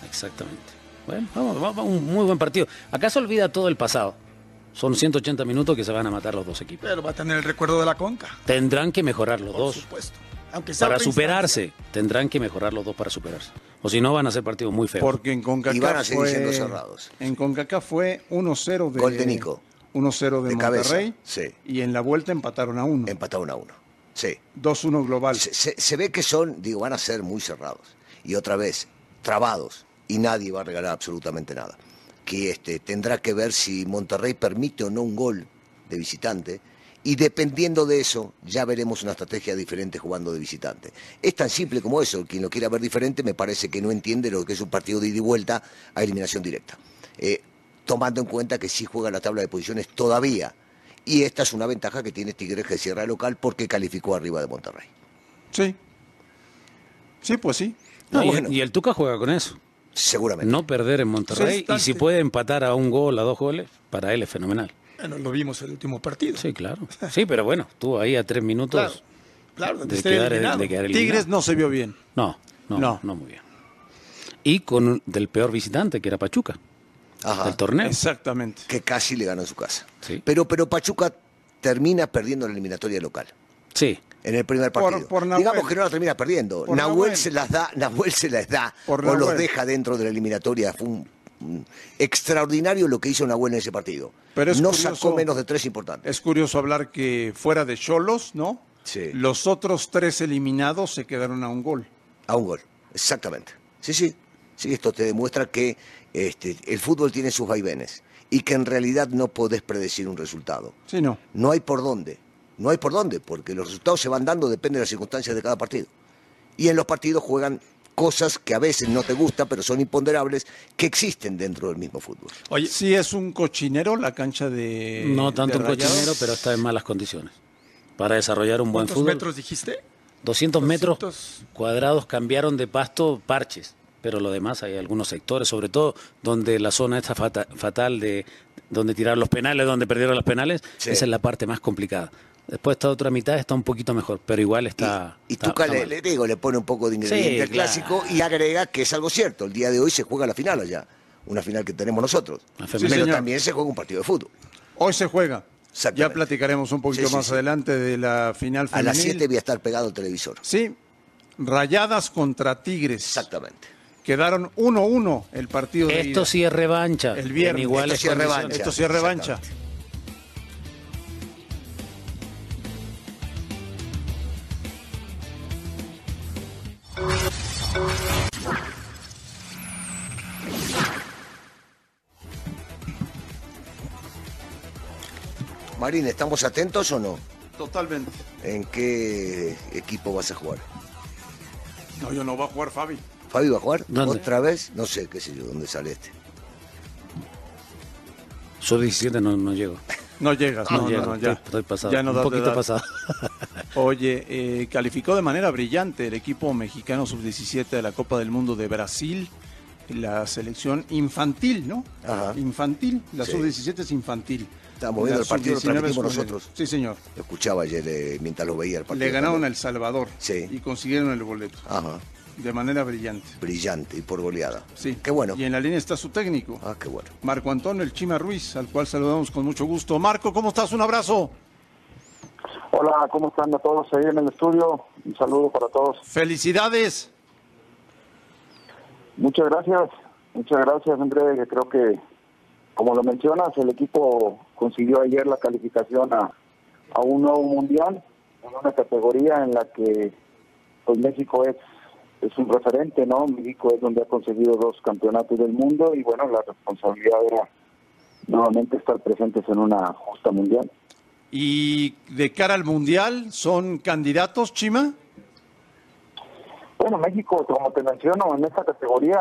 Exactamente. Bueno, vamos, vamos, un muy buen partido. Acá se olvida todo el pasado. Son 180 minutos que se van a matar los dos equipos. Pero va a tener el recuerdo de la Conca, Tendrán que mejorar los por dos. supuesto. Aunque sea Para superarse, tendrán que mejorar los dos para superarse. O si no, van a ser partidos muy feos. Porque en CONCACAF Y van a seguir fue, siendo cerrados. En CONCACAF fue 1-0 de, Gol de Nico. 1-0 de, De cabeza, Monterrey. sí. Y en la vuelta empataron a 1. Empataron a uno. Sí. 2-1 global. Se, se- se ve que son, digo, van a ser muy cerrados. Y otra vez, trabados. Y nadie va a regalar absolutamente nada. Que este, tendrá que ver si Monterrey permite o no un gol de visitante. Y dependiendo de eso, ya veremos una estrategia diferente jugando de visitante. Es tan simple como eso. Quien lo quiera ver diferente me parece que no entiende lo que es un partido de ida y vuelta a eliminación directa. Eh, tomando en cuenta que sí juega la tabla de posiciones todavía. Y esta es una ventaja que tiene Tigres que cierra local porque calificó arriba de Monterrey. Sí. Sí, pues sí. No, Ah, y, bueno. y el Tuca juega con eso. Seguramente. No perder en Monterrey. Y si puede empatar a un gol, a dos goles, para él es fenomenal. Bueno, lo vimos el último partido. Sí, claro. Sí, pero bueno, tú ahí a tres minutos Claro, de de, quedar, de quedar eliminado. Tigres no se vio bien. No, no, No. no, muy bien. Y con un- del peor visitante, que era Pachuca, Ajá. del torneo. Exactamente. Que casi le ganó en su casa. Sí. Pero, pero Pachuca termina perdiendo la eliminatoria local. Sí, En el primer partido. por. Digamos que no la termina perdiendo. Nahuel, Nahuel. se las da, Nahuel se las da Por o los deja dentro de la eliminatoria. Fue un, un extraordinario lo que hizo Nahuel en ese partido. Pero es no curioso- sacó menos de tres importantes. Es curioso hablar que fuera de Cholos, ¿no? Sí. Los otros tres eliminados se quedaron a un gol. A un gol, exactamente. Sí, sí. Sí, esto te demuestra que este, el fútbol tiene sus vaivenes y que en realidad no podés predecir un resultado. Sí, no. No hay por dónde. No hay por dónde, porque los resultados se van dando, depende de las circunstancias de cada partido. Y en los partidos juegan cosas que a veces no te gustan, pero son imponderables, que existen dentro del mismo fútbol. Oye, sí es un cochinero la cancha de no tanto de un cochinero, pero está en malas condiciones. Para desarrollar un buen ¿Cuántos fútbol. metros dijiste? 200 metros cuadrados cambiaron de pasto parches, pero lo demás hay algunos sectores, sobre todo donde la zona está fata- fatal de donde tiraron los penales, donde perdieron los penales, Sí. esa es la parte más complicada. Después esta otra mitad está un poquito mejor, pero igual está... Y está- Tuca está le, digo, le pone un poco de ingrediente Sí, al claro. clásico y agrega que es algo cierto. El día de hoy se juega la final allá. Una final que tenemos nosotros. femenina. Pero señor. también se juega un partido de fútbol. Hoy se juega. Ya platicaremos un poquito Sí, sí, más sí. adelante de la final A femenil. las 7 voy a estar pegado al televisor. Sí, Rayadas contra Tigres. Exactamente. Quedaron 1-1 el partido de Esto ida. sí es revancha. El viernes. en iguales Esto sí es revancha. Esto sí es revancha. Marín, ¿estamos atentos o no? Totalmente. ¿En qué equipo vas a jugar? No, yo no va a jugar Fabi. ¿Fabi va a jugar? ¿Dónde? ¿Otra vez? No sé, qué sé yo, ¿dónde sale este? Sub 17 no, no llego. No llegas, no, no, llego, no, ya. Estoy, estoy pasado. Ya no un poquito edad. pasado. (laughs) Oye, eh, calificó de manera brillante el equipo mexicano sub-17 de la Copa del Mundo de Brasil, la selección infantil, ¿no? Infantil, la Sí. sub-17 es infantil. Estábamos viendo el partido, lo sub-19 es transmitimos juvenil. nosotros. Sí, señor. Lo escuchaba ayer eh, mientras lo veía el partido. Le ganaron a. El Salvador Sí. y consiguieron el boleto Ajá. De manera brillante. Brillante y por goleada. Sí. Qué bueno. Y en la línea está su técnico. Ah, qué bueno. Marco Antonio El Chima Ruiz, al cual saludamos con mucho gusto. Marco, ¿cómo estás? Un abrazo. Hola, ¿cómo están a todos ahí en el estudio? Un saludo para todos. Felicidades. Muchas gracias, muchas gracias, André. Creo que, como lo mencionas, el equipo consiguió ayer la calificación a, a un nuevo mundial, en una categoría en la que pues México es, es un referente, ¿no? México es donde ha conseguido dos campeonatos del mundo y bueno, la responsabilidad era nuevamente estar presentes en una justa mundial. Y de cara al Mundial, ¿son candidatos, Chima? Bueno, México, como te menciono, en esta categoría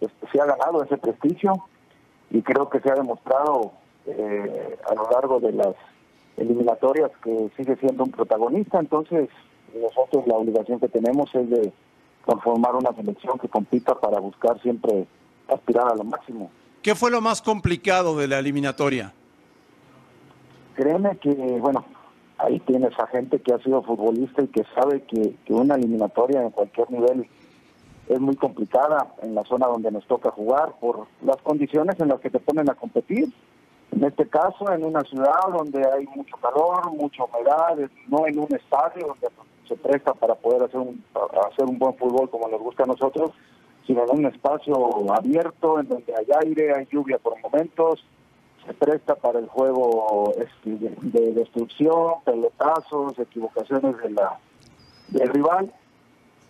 este, se ha ganado ese prestigio y creo que se ha demostrado eh, a lo largo de las eliminatorias que sigue siendo un protagonista. Entonces, nosotros la obligación que tenemos es de conformar una selección que compita para buscar siempre aspirar a lo máximo. ¿Qué fue lo más complicado de la eliminatoria? Créeme que, bueno, ahí tienes a gente que ha sido futbolista y que sabe que, que una eliminatoria en cualquier nivel es muy complicada en la zona donde nos toca jugar por las condiciones en las que te ponen a competir. En este caso, en una ciudad donde hay mucho calor, mucha humedad, no en un estadio donde se presta para poder hacer un, hacer un buen fútbol como nos gusta a nosotros, sino en un espacio abierto, en donde hay aire, hay lluvia por momentos, se presta para el juego este, de, de destrucción, pelotazos, equivocaciones de la, del rival.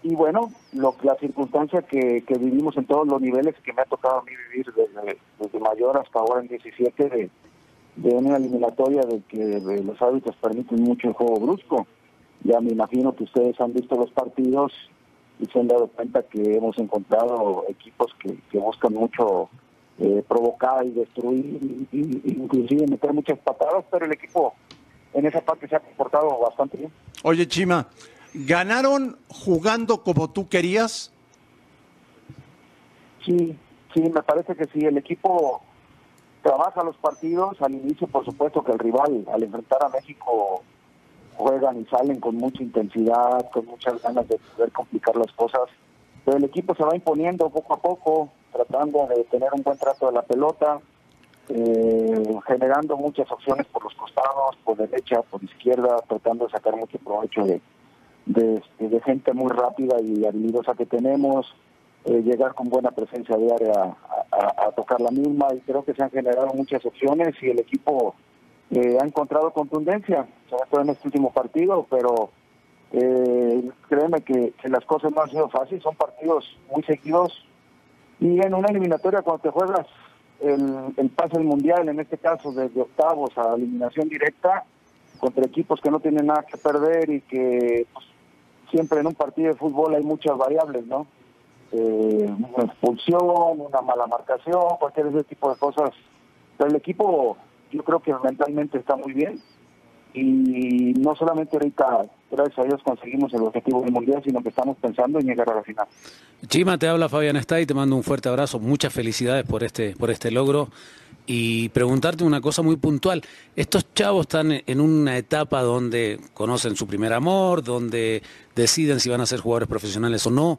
Y bueno, lo, la circunstancia que, que vivimos en todos los niveles que me ha tocado a mí vivir desde, desde mayor hasta ahora en 17 de, de una eliminatoria de que los hábitos permiten mucho el juego brusco. Ya me imagino que ustedes han visto los partidos y se han dado cuenta que hemos encontrado equipos que, que buscan mucho eh, provocar y destruir, y, inclusive meter muchas patadas, pero el equipo en esa parte se ha comportado bastante bien. Oye, Chima, ¿ganaron jugando como tú querías? Sí, sí, me parece que sí. El equipo trabaja los partidos. Al inicio, por supuesto, que el rival, al enfrentar a México, juegan y salen con mucha intensidad, con muchas ganas de poder complicar las cosas. Pero el equipo se va imponiendo poco a poco, tratando de tener un buen trato de la pelota, eh, generando muchas opciones por los costados, por derecha, por izquierda, tratando de sacar mucho provecho de, de, de gente muy rápida y habilidosa que tenemos, eh, llegar con buena presencia de área a, a- a tocar la misma y creo que se han generado muchas opciones y el equipo eh, ha encontrado contundencia, sobre todo en este último partido, pero eh, créeme que, las cosas no han sido fáciles, son partidos muy seguidos y en una eliminatoria cuando te juegas el, el pase al mundial, en este caso desde octavos a eliminación directa, contra equipos que no tienen nada que perder y que pues, siempre en un partido de fútbol hay muchas variables, ¿no? Eh, una expulsión, una mala marcación, cualquier ese tipo de cosas. Pero el equipo yo creo que mentalmente está muy bien y no solamente ahorita, gracias a Dios, conseguimos el objetivo del Mundial, sino que estamos pensando en llegar a la final. Chima, te habla Fabián Estay, te mando un fuerte abrazo, muchas felicidades por este, por este logro y preguntarte una cosa muy puntual. Estos chavos están en una etapa donde conocen su primer amor, donde deciden si van a ser jugadores profesionales o no.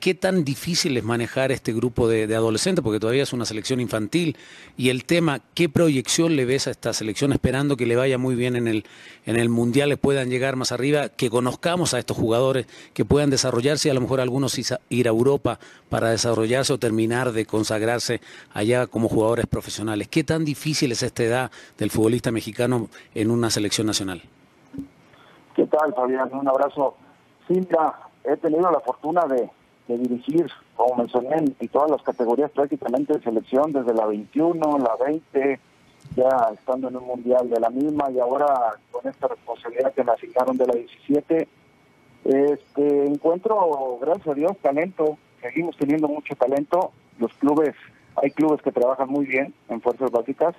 ¿Qué tan difícil es manejar este grupo de, adolescentes? Porque todavía es una selección infantil. Y el tema, ¿qué proyección le ves a esta selección esperando que le vaya muy bien en el, en el Mundial, les puedan llegar más arriba, que conozcamos a estos jugadores, que puedan desarrollarse y a lo mejor algunos ir a Europa para desarrollarse o terminar de consagrarse allá como jugadores profesionales? ¿Qué tan difícil es esta edad del futbolista mexicano en una selección nacional? ¿Qué tal, Fabián? Un abrazo. Cinta, he tenido la fortuna de de dirigir, como mencioné, en todas las categorías prácticamente de selección, desde la 21, la 20, ya estando en un mundial de la misma y ahora con esta responsabilidad que me asignaron de la 17, este encuentro, gracias a Dios, talento, seguimos teniendo mucho talento, los clubes, hay clubes que trabajan muy bien en fuerzas básicas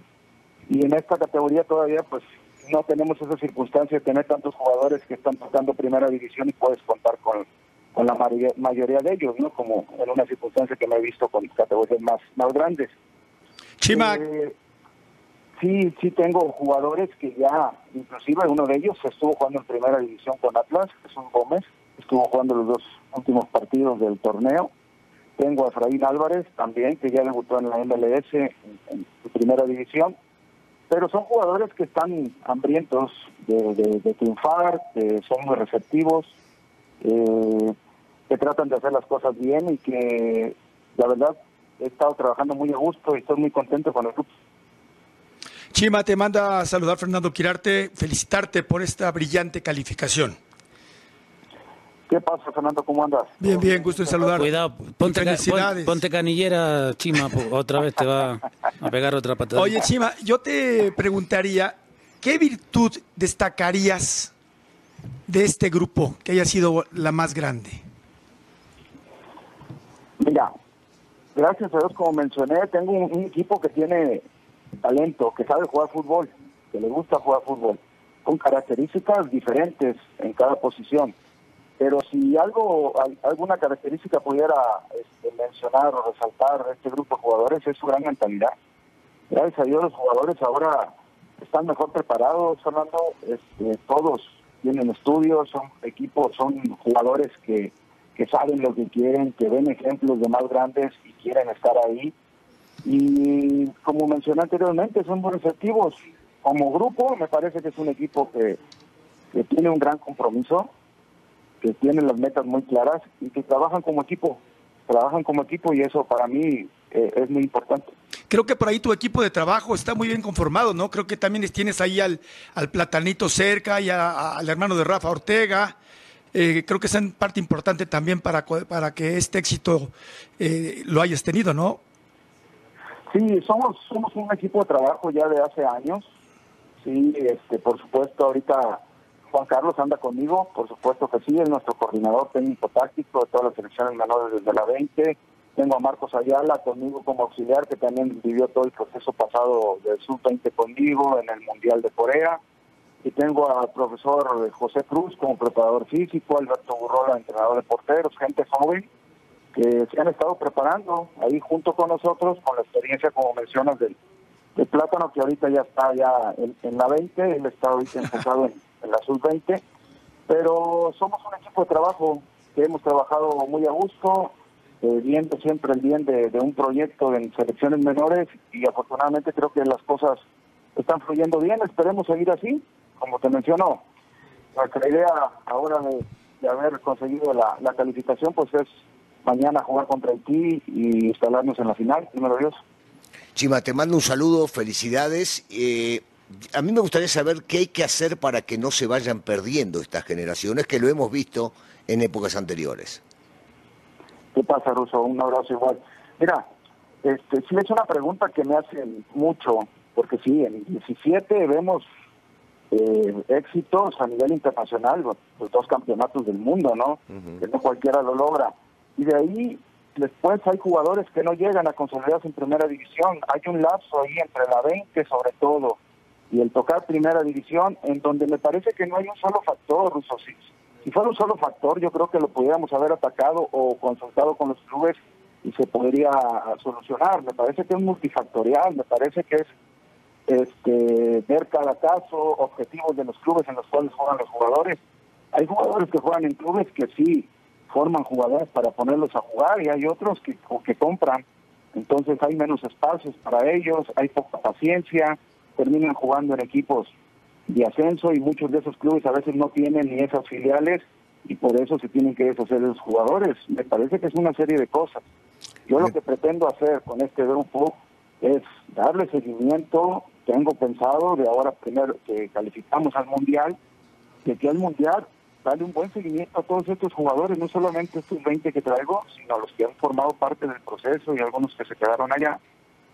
y en esta categoría todavía pues no tenemos esa circunstancia de tener tantos jugadores que están tocando primera división y puedes contar con con la mayoría de ellos, ¿no? Como en una circunstancia que me he visto con categorías más, más grandes. Chima. Eh, sí, sí tengo jugadores que ya, inclusive uno de ellos estuvo jugando en primera división con Atlas, Jesús Gómez, estuvo jugando los dos últimos partidos del torneo. Tengo a Efraín Álvarez también, que ya debutó en la MLS en, su primera división. Pero son jugadores que están hambrientos de, de triunfar, que son muy receptivos, eh, que tratan de hacer las cosas bien y que la verdad he estado trabajando muy a gusto y estoy muy contento con el grupo. Chima, te manda a saludar Fernando Quirarte, felicitarte por esta brillante calificación. ¿Qué pasa, Fernando? ¿Cómo andas? Bien, bien, gusto en saludar. Cuidado, ponte, ponte canillera, Chima, otra vez te va a pegar otra patada. Oye, Chima, yo te preguntaría, ¿qué virtud destacarías de este grupo que haya sido la más grande? Mira, gracias a Dios, como mencioné, tengo un, equipo que tiene talento, que sabe jugar fútbol, que le gusta jugar fútbol, con características diferentes en cada posición. Pero si algo, alguna característica pudiera este, mencionar o resaltar de este grupo de jugadores es su gran mentalidad. Gracias a Dios los jugadores ahora están mejor preparados, Fernando, este, todos tienen estudios, son equipos, son jugadores que, que saben lo que quieren, que ven ejemplos de más grandes y quieren estar ahí. Y como mencioné anteriormente, son muy receptivos. Como grupo, me parece que es un equipo que, que tiene un gran compromiso, que tiene las metas muy claras y que trabajan como equipo. Trabajan como equipo y eso para mí eh, es muy importante. Creo que por ahí tu equipo de trabajo está muy bien conformado, ¿no? Creo que también tienes ahí al, al Platanito cerca y al hermano de Rafa Ortega. Eh, creo que es parte importante también para, para que este éxito eh, lo hayas tenido, ¿no? Sí, somos, somos un equipo de trabajo ya de hace años. Sí, este, por supuesto, ahorita Juan Carlos anda conmigo, por supuesto que sí, es nuestro coordinador técnico táctico de todas las selecciones menores desde la 20 tengo a Marcos Ayala conmigo como auxiliar, que también vivió todo el proceso pasado del Sub-20 conmigo en el Mundial de Corea. Y tengo al profesor José Cruz como preparador físico, Alberto Burrola, entrenador de porteros, gente joven que se han estado preparando ahí junto con nosotros, con la experiencia, como mencionas, del, Plátano, que ahorita ya está ya en, la 20, él está ahorita enfocado en, en la Sub-20. Pero somos un equipo de trabajo que hemos trabajado muy a gusto, eh, viendo siempre el bien de, un proyecto en selecciones menores y afortunadamente creo que las cosas están fluyendo bien, esperemos seguir así, como te menciono, nuestra idea ahora de, haber conseguido la, calificación pues es mañana jugar contra Haití y instalarnos en la final, primero Dios. Chima, te mando un saludo, felicidades. Eh, a mí me gustaría saber qué hay que hacer para que no se vayan perdiendo estas generaciones, que lo hemos visto en épocas anteriores. ¿Qué pasa, Ruso? Un abrazo igual. Mira, este, sí es una pregunta que me hacen mucho, porque sí, en 17 vemos eh, éxitos a nivel internacional, los dos campeonatos del mundo, ¿no? Que no cualquiera lo logra. Y de ahí, después hay jugadores que no llegan a consolidarse en primera división. Hay un lapso ahí entre la 20, sobre todo, y el tocar primera división, en donde me parece que no hay un solo factor, Russo. Si, si fuera un solo factor, yo creo que lo pudiéramos haber atacado o consultado con los clubes y se podría solucionar. Me parece que es multifactorial, me parece que es este, ver cada caso, objetivos de los clubes en los cuales juegan los jugadores. Hay jugadores que juegan en clubes que sí forman jugadores para ponerlos a jugar y hay otros que, que compran. Entonces hay menos espacios para ellos, hay poca paciencia, terminan jugando en equipos de ascenso y muchos de esos clubes a veces no tienen ni esas filiales y por eso se tienen que deshacer de los jugadores. Me parece que es una serie de cosas. Yo lo que pretendo hacer con este grupo es darle seguimiento, tengo pensado de ahora primero que calificamos al Mundial, de que al Mundial darle un buen seguimiento a todos estos jugadores, no solamente estos 20 que traigo, sino a los que han formado parte del proceso y algunos que se quedaron allá.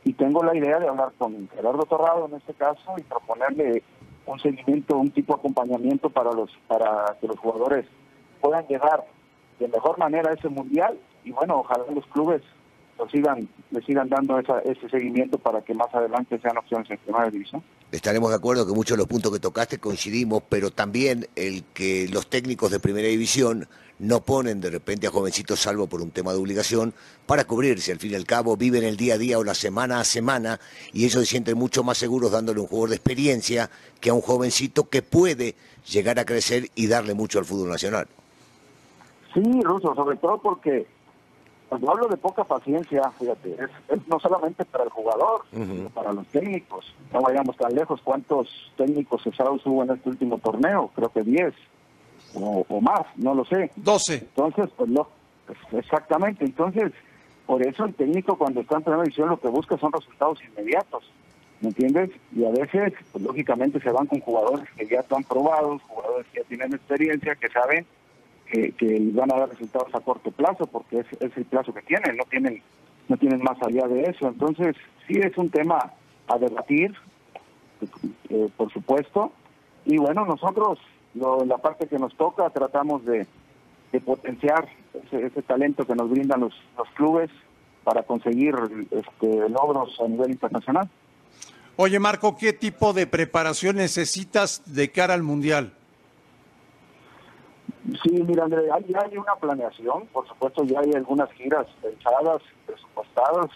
Y tengo la idea de hablar con Gerardo Torrado en este caso y proponerle un seguimiento, un tipo de acompañamiento para los para que los jugadores puedan llegar de mejor manera a ese mundial y bueno, ojalá los clubes lo sigan, le sigan dando ese seguimiento para que más adelante sean opciones en primera división. Estaremos de acuerdo que muchos de los puntos que tocaste coincidimos, pero también el que los técnicos de primera división no ponen de repente a jovencitos salvo por un tema de obligación para cubrirse. Al fin y al cabo viven el día a día o la semana a semana y ellos se sienten mucho más seguros dándole un jugador de experiencia que a un jovencito que puede llegar a crecer y darle mucho al fútbol nacional. Sí, Ruso, sobre todo porque cuando hablo de poca paciencia, fíjate, es, no solamente para el jugador, sino para los técnicos. No vayamos tan lejos. ¿Cuántos técnicos cesados hubo en este último torneo? Creo que 10 o, más, no lo sé. 12. Entonces, pues no, exactamente. Entonces, por eso el técnico cuando está en primera división lo que busca son resultados inmediatos. ¿Me entiendes? Y a veces, pues lógicamente se van con jugadores que ya están probados, jugadores que ya tienen experiencia, que saben que, van a dar resultados a corto plazo, porque es, el plazo que tienen, no tienen, no tienen más allá de eso. Entonces, sí es un tema a debatir, eh, por supuesto. Y bueno, nosotros, lo, la parte que nos toca, tratamos de, potenciar ese, talento que nos brindan los, los clubes para conseguir este, logros a nivel internacional. Oye, Marco, ¿qué tipo de preparación necesitas de cara al Mundial? Sí, mira, André, hay, hay una planeación, por supuesto, ya hay algunas giras pensadas, presupuestadas.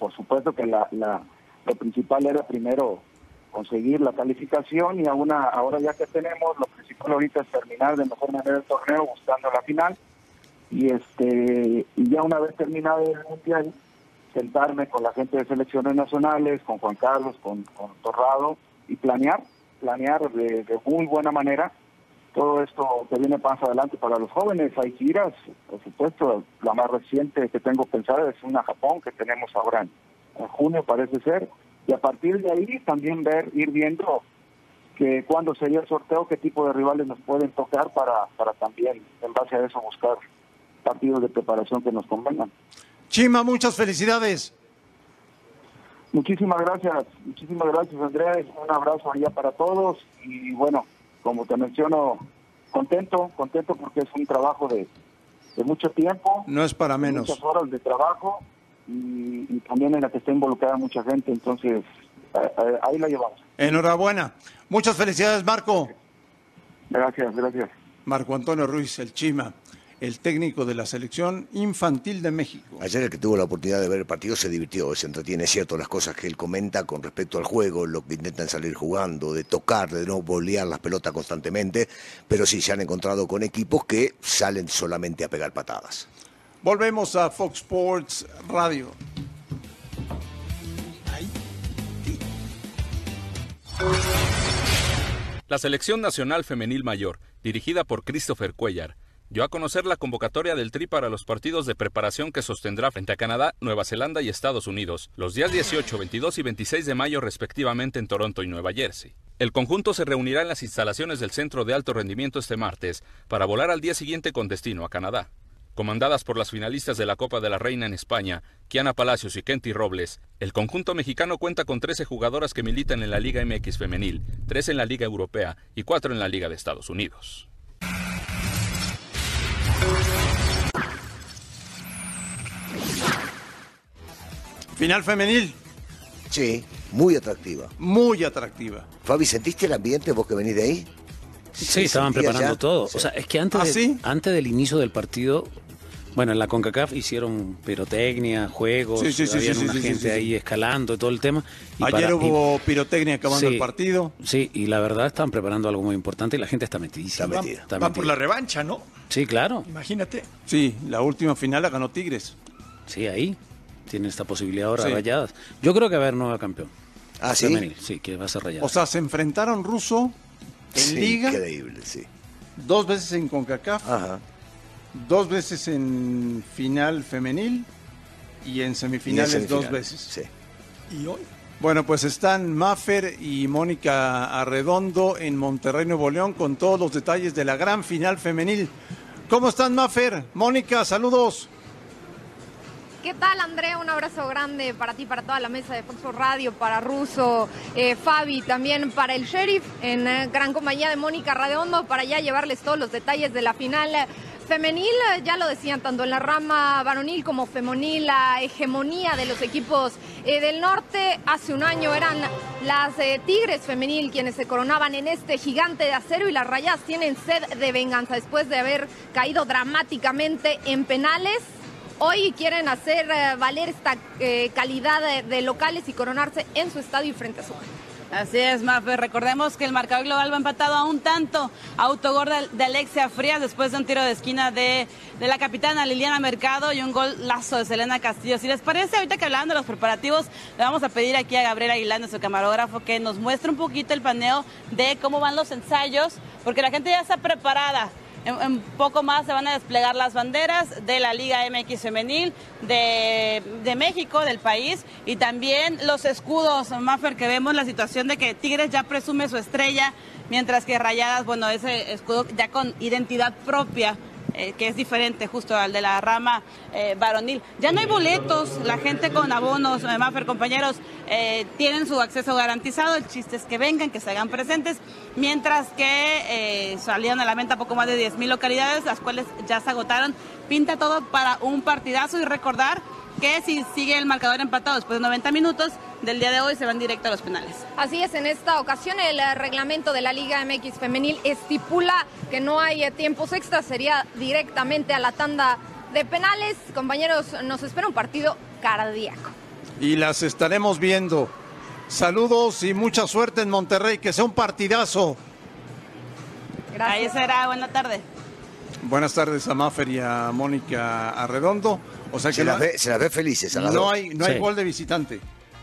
Por supuesto que la, la, lo principal era primero conseguir la calificación y ahora ya que tenemos, lo principal ahorita es terminar de mejor manera el torneo buscando la final. Y este y ya una vez terminado el mundial, sentarme con la gente de selecciones nacionales, con Juan Carlos, con, con Torrado y planear, planear de, de muy buena manera todo esto que viene más adelante para los jóvenes. Hay giras, por supuesto, la más reciente que tengo pensada es una Japón que tenemos ahora en, junio, parece ser, y a partir de ahí también ver, ir viendo que cuándo sería el sorteo, qué tipo de rivales nos pueden tocar para, para también, en base a eso, buscar partidos de preparación que nos convengan. Chima, muchas felicidades. Muchísimas gracias, muchísimas gracias Andrés, un abrazo allá para todos y bueno, como te menciono, contento, contento porque es un trabajo de, mucho tiempo. No es para menos. Muchas horas de trabajo y, también en la que está involucrada mucha gente, entonces ahí la llevamos. Enhorabuena. Muchas felicidades, Marco. Gracias, gracias. Marco Antonio Ruiz, el Chima el técnico de la selección infantil de México. Ayer el que tuvo la oportunidad de ver el partido se divirtió, se entretiene, es cierto, las cosas que él comenta con respecto al juego, lo que intentan salir jugando, de tocar, de no bolear las pelotas constantemente, pero sí se han encontrado con equipos que salen solamente a pegar patadas. Volvemos a Fox Sports Radio. La Selección Nacional Femenil Mayor, dirigida por Christopher Cuellar, dio a conocer la convocatoria del Tri para los partidos de preparación que sostendrá frente a Canadá, Nueva Zelanda y Estados Unidos, los días 18, 22 y 26 de mayo respectivamente en Toronto y Nueva Jersey. El conjunto se reunirá en las instalaciones del Centro de Alto Rendimiento este martes para volar al día siguiente con destino a Canadá. Comandadas por las finalistas de la Copa de la Reina en España, Kiana Palacios y Kenty Robles, el conjunto mexicano cuenta con 13 jugadoras que militan en la Liga MX femenil, 3 en la Liga Europea y 4 en la Liga de Estados Unidos. Final femenil. Sí, muy atractiva. Muy atractiva. Fabi, ¿sentiste el ambiente vos que venís de ahí? Sí, estaban preparando ya? todo. Sí. O sea, es que antes, ¿Ah, de- sí? antes del inicio del partido, bueno, en la CONCACAF hicieron pirotecnia, juegos, Sí, sí, sí, había sí, una gente sí, sí. ahí escalando y todo el tema. Y Ayer para- y- hubo pirotecnia acabando Sí. el partido. Sí, y la verdad están preparando algo muy importante y la gente está metidísima. Está metida. Está Va por metida. la revancha, ¿no? Sí, claro. Imagínate. Sí, la última final la ganó Tigres. Sí, ahí tiene esta posibilidad ahora Sí. Rayadas. Yo creo que va a haber nueva campeón. Ah, ¿sí? Femenil, sí, que va a ser Rayadas. O sea, se enfrentaron ruso en Sí, Liga, Increíble, sí. dos veces en CONCACAF, Ajá. dos veces en final femenil y en semifinales Y en dos veces. Sí. Y hoy. Bueno, pues están Maffer y Mónica Arredondo en Monterrey, Nuevo León, con todos los detalles de la gran final femenil. ¿Cómo están, Maffer? Mónica, saludos. ¿Qué tal, Andrea? Un abrazo grande para ti, para toda la mesa de Fox Sports Radio, para Russo, eh, Fabi, también para el Sheriff, en eh, gran compañía de Mónica Radeondo, para ya llevarles todos los detalles de la final femenil. Ya lo decían, tanto en la rama varonil como femenil, la hegemonía de los equipos eh, del norte. Hace un año eran las Tigres femenil quienes se coronaban en este gigante de acero y las rayas tienen sed de venganza después de haber caído dramáticamente en penales. Hoy quieren hacer eh, valer esta eh, calidad de, locales y coronarse en su estadio y frente a su gente. Así es, Mafe. Recordemos que el marcador global va empatado a un tanto. Autogol de Alexia Frías después de un tiro de esquina de, de la capitana Liliana Mercado y un gol lazo de Selena Castillo. Si les parece, ahorita que hablaban de los preparativos, le vamos a pedir aquí a Gabriel Aguilar, nuestro camarógrafo, que nos muestre un poquito el paneo de cómo van los ensayos, porque la gente ya está preparada. En, poco más se van a desplegar las banderas de la Liga MX Femenil, de, de México, del país, y también los escudos, Maffer, que vemos la situación de que Tigres ya presume su estrella, mientras que Rayadas, bueno, ese escudo ya con identidad propia. Eh, que es diferente justo al de la rama eh, varonil. Ya no hay boletos, la gente con abonos, eh, Maffer, compañeros, tienen su acceso garantizado, el chiste es que vengan, que se hagan presentes, mientras que salían a la venta poco más de 10 mil localidades, las cuales ya se agotaron. Pinta todo para un partidazo y recordar que si sigue el marcador empatado después de 90 minutos del día de hoy se van directo a los penales. Así es, en esta ocasión el eh, reglamento de la Liga MX femenil estipula que no hay eh, tiempos extras, sería directamente a la tanda de penales. Compañeros, nos espera un partido cardíaco. Y las estaremos viendo. Saludos y mucha suerte en Monterrey, que sea un partidazo. Ahí será, buena tarde. Buenas tardes a Maffer y a Mónica Arredondo. O sea que Se las ve, se las ve felices a las no dos. hay, no hay gol de visitante.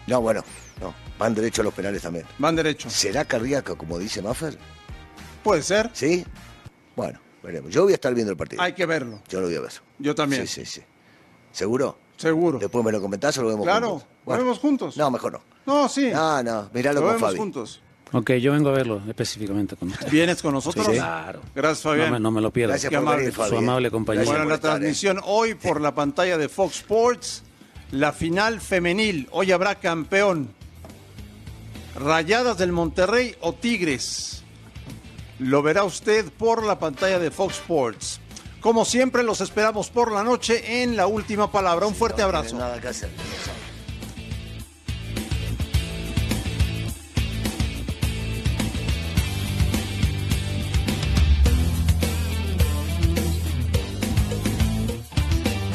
No, bueno, no. Van derecho a los penales también. Van derecho. ¿Será cardíaca, como dice Maffer? Puede ser. ¿Sí? Bueno, veremos. Yo voy a estar viendo el partido. Hay que verlo. Yo lo voy a ver. Yo también. Sí, sí, sí. ¿Seguro? Seguro. Después me lo comentás o lo vemos Claro, juntos. lo vemos juntos. No, mejor no. No, sí. No, no, miralo Lo con vemos Fabi. juntos. Ok, yo vengo a verlo específicamente con usted. ¿Vienes con nosotros? Sí, claro. Gracias, Fabián. No me, no me lo pierdo. Gracias por venir, Su amable compañía. Bueno, la transmisión hoy por la pantalla de Fox Sports, la final femenil. Hoy habrá campeón. Rayadas del Monterrey o Tigres. Lo verá usted por la pantalla de Fox Sports. Como siempre, los esperamos por la noche en la última palabra. Un fuerte abrazo. Nada que hacer.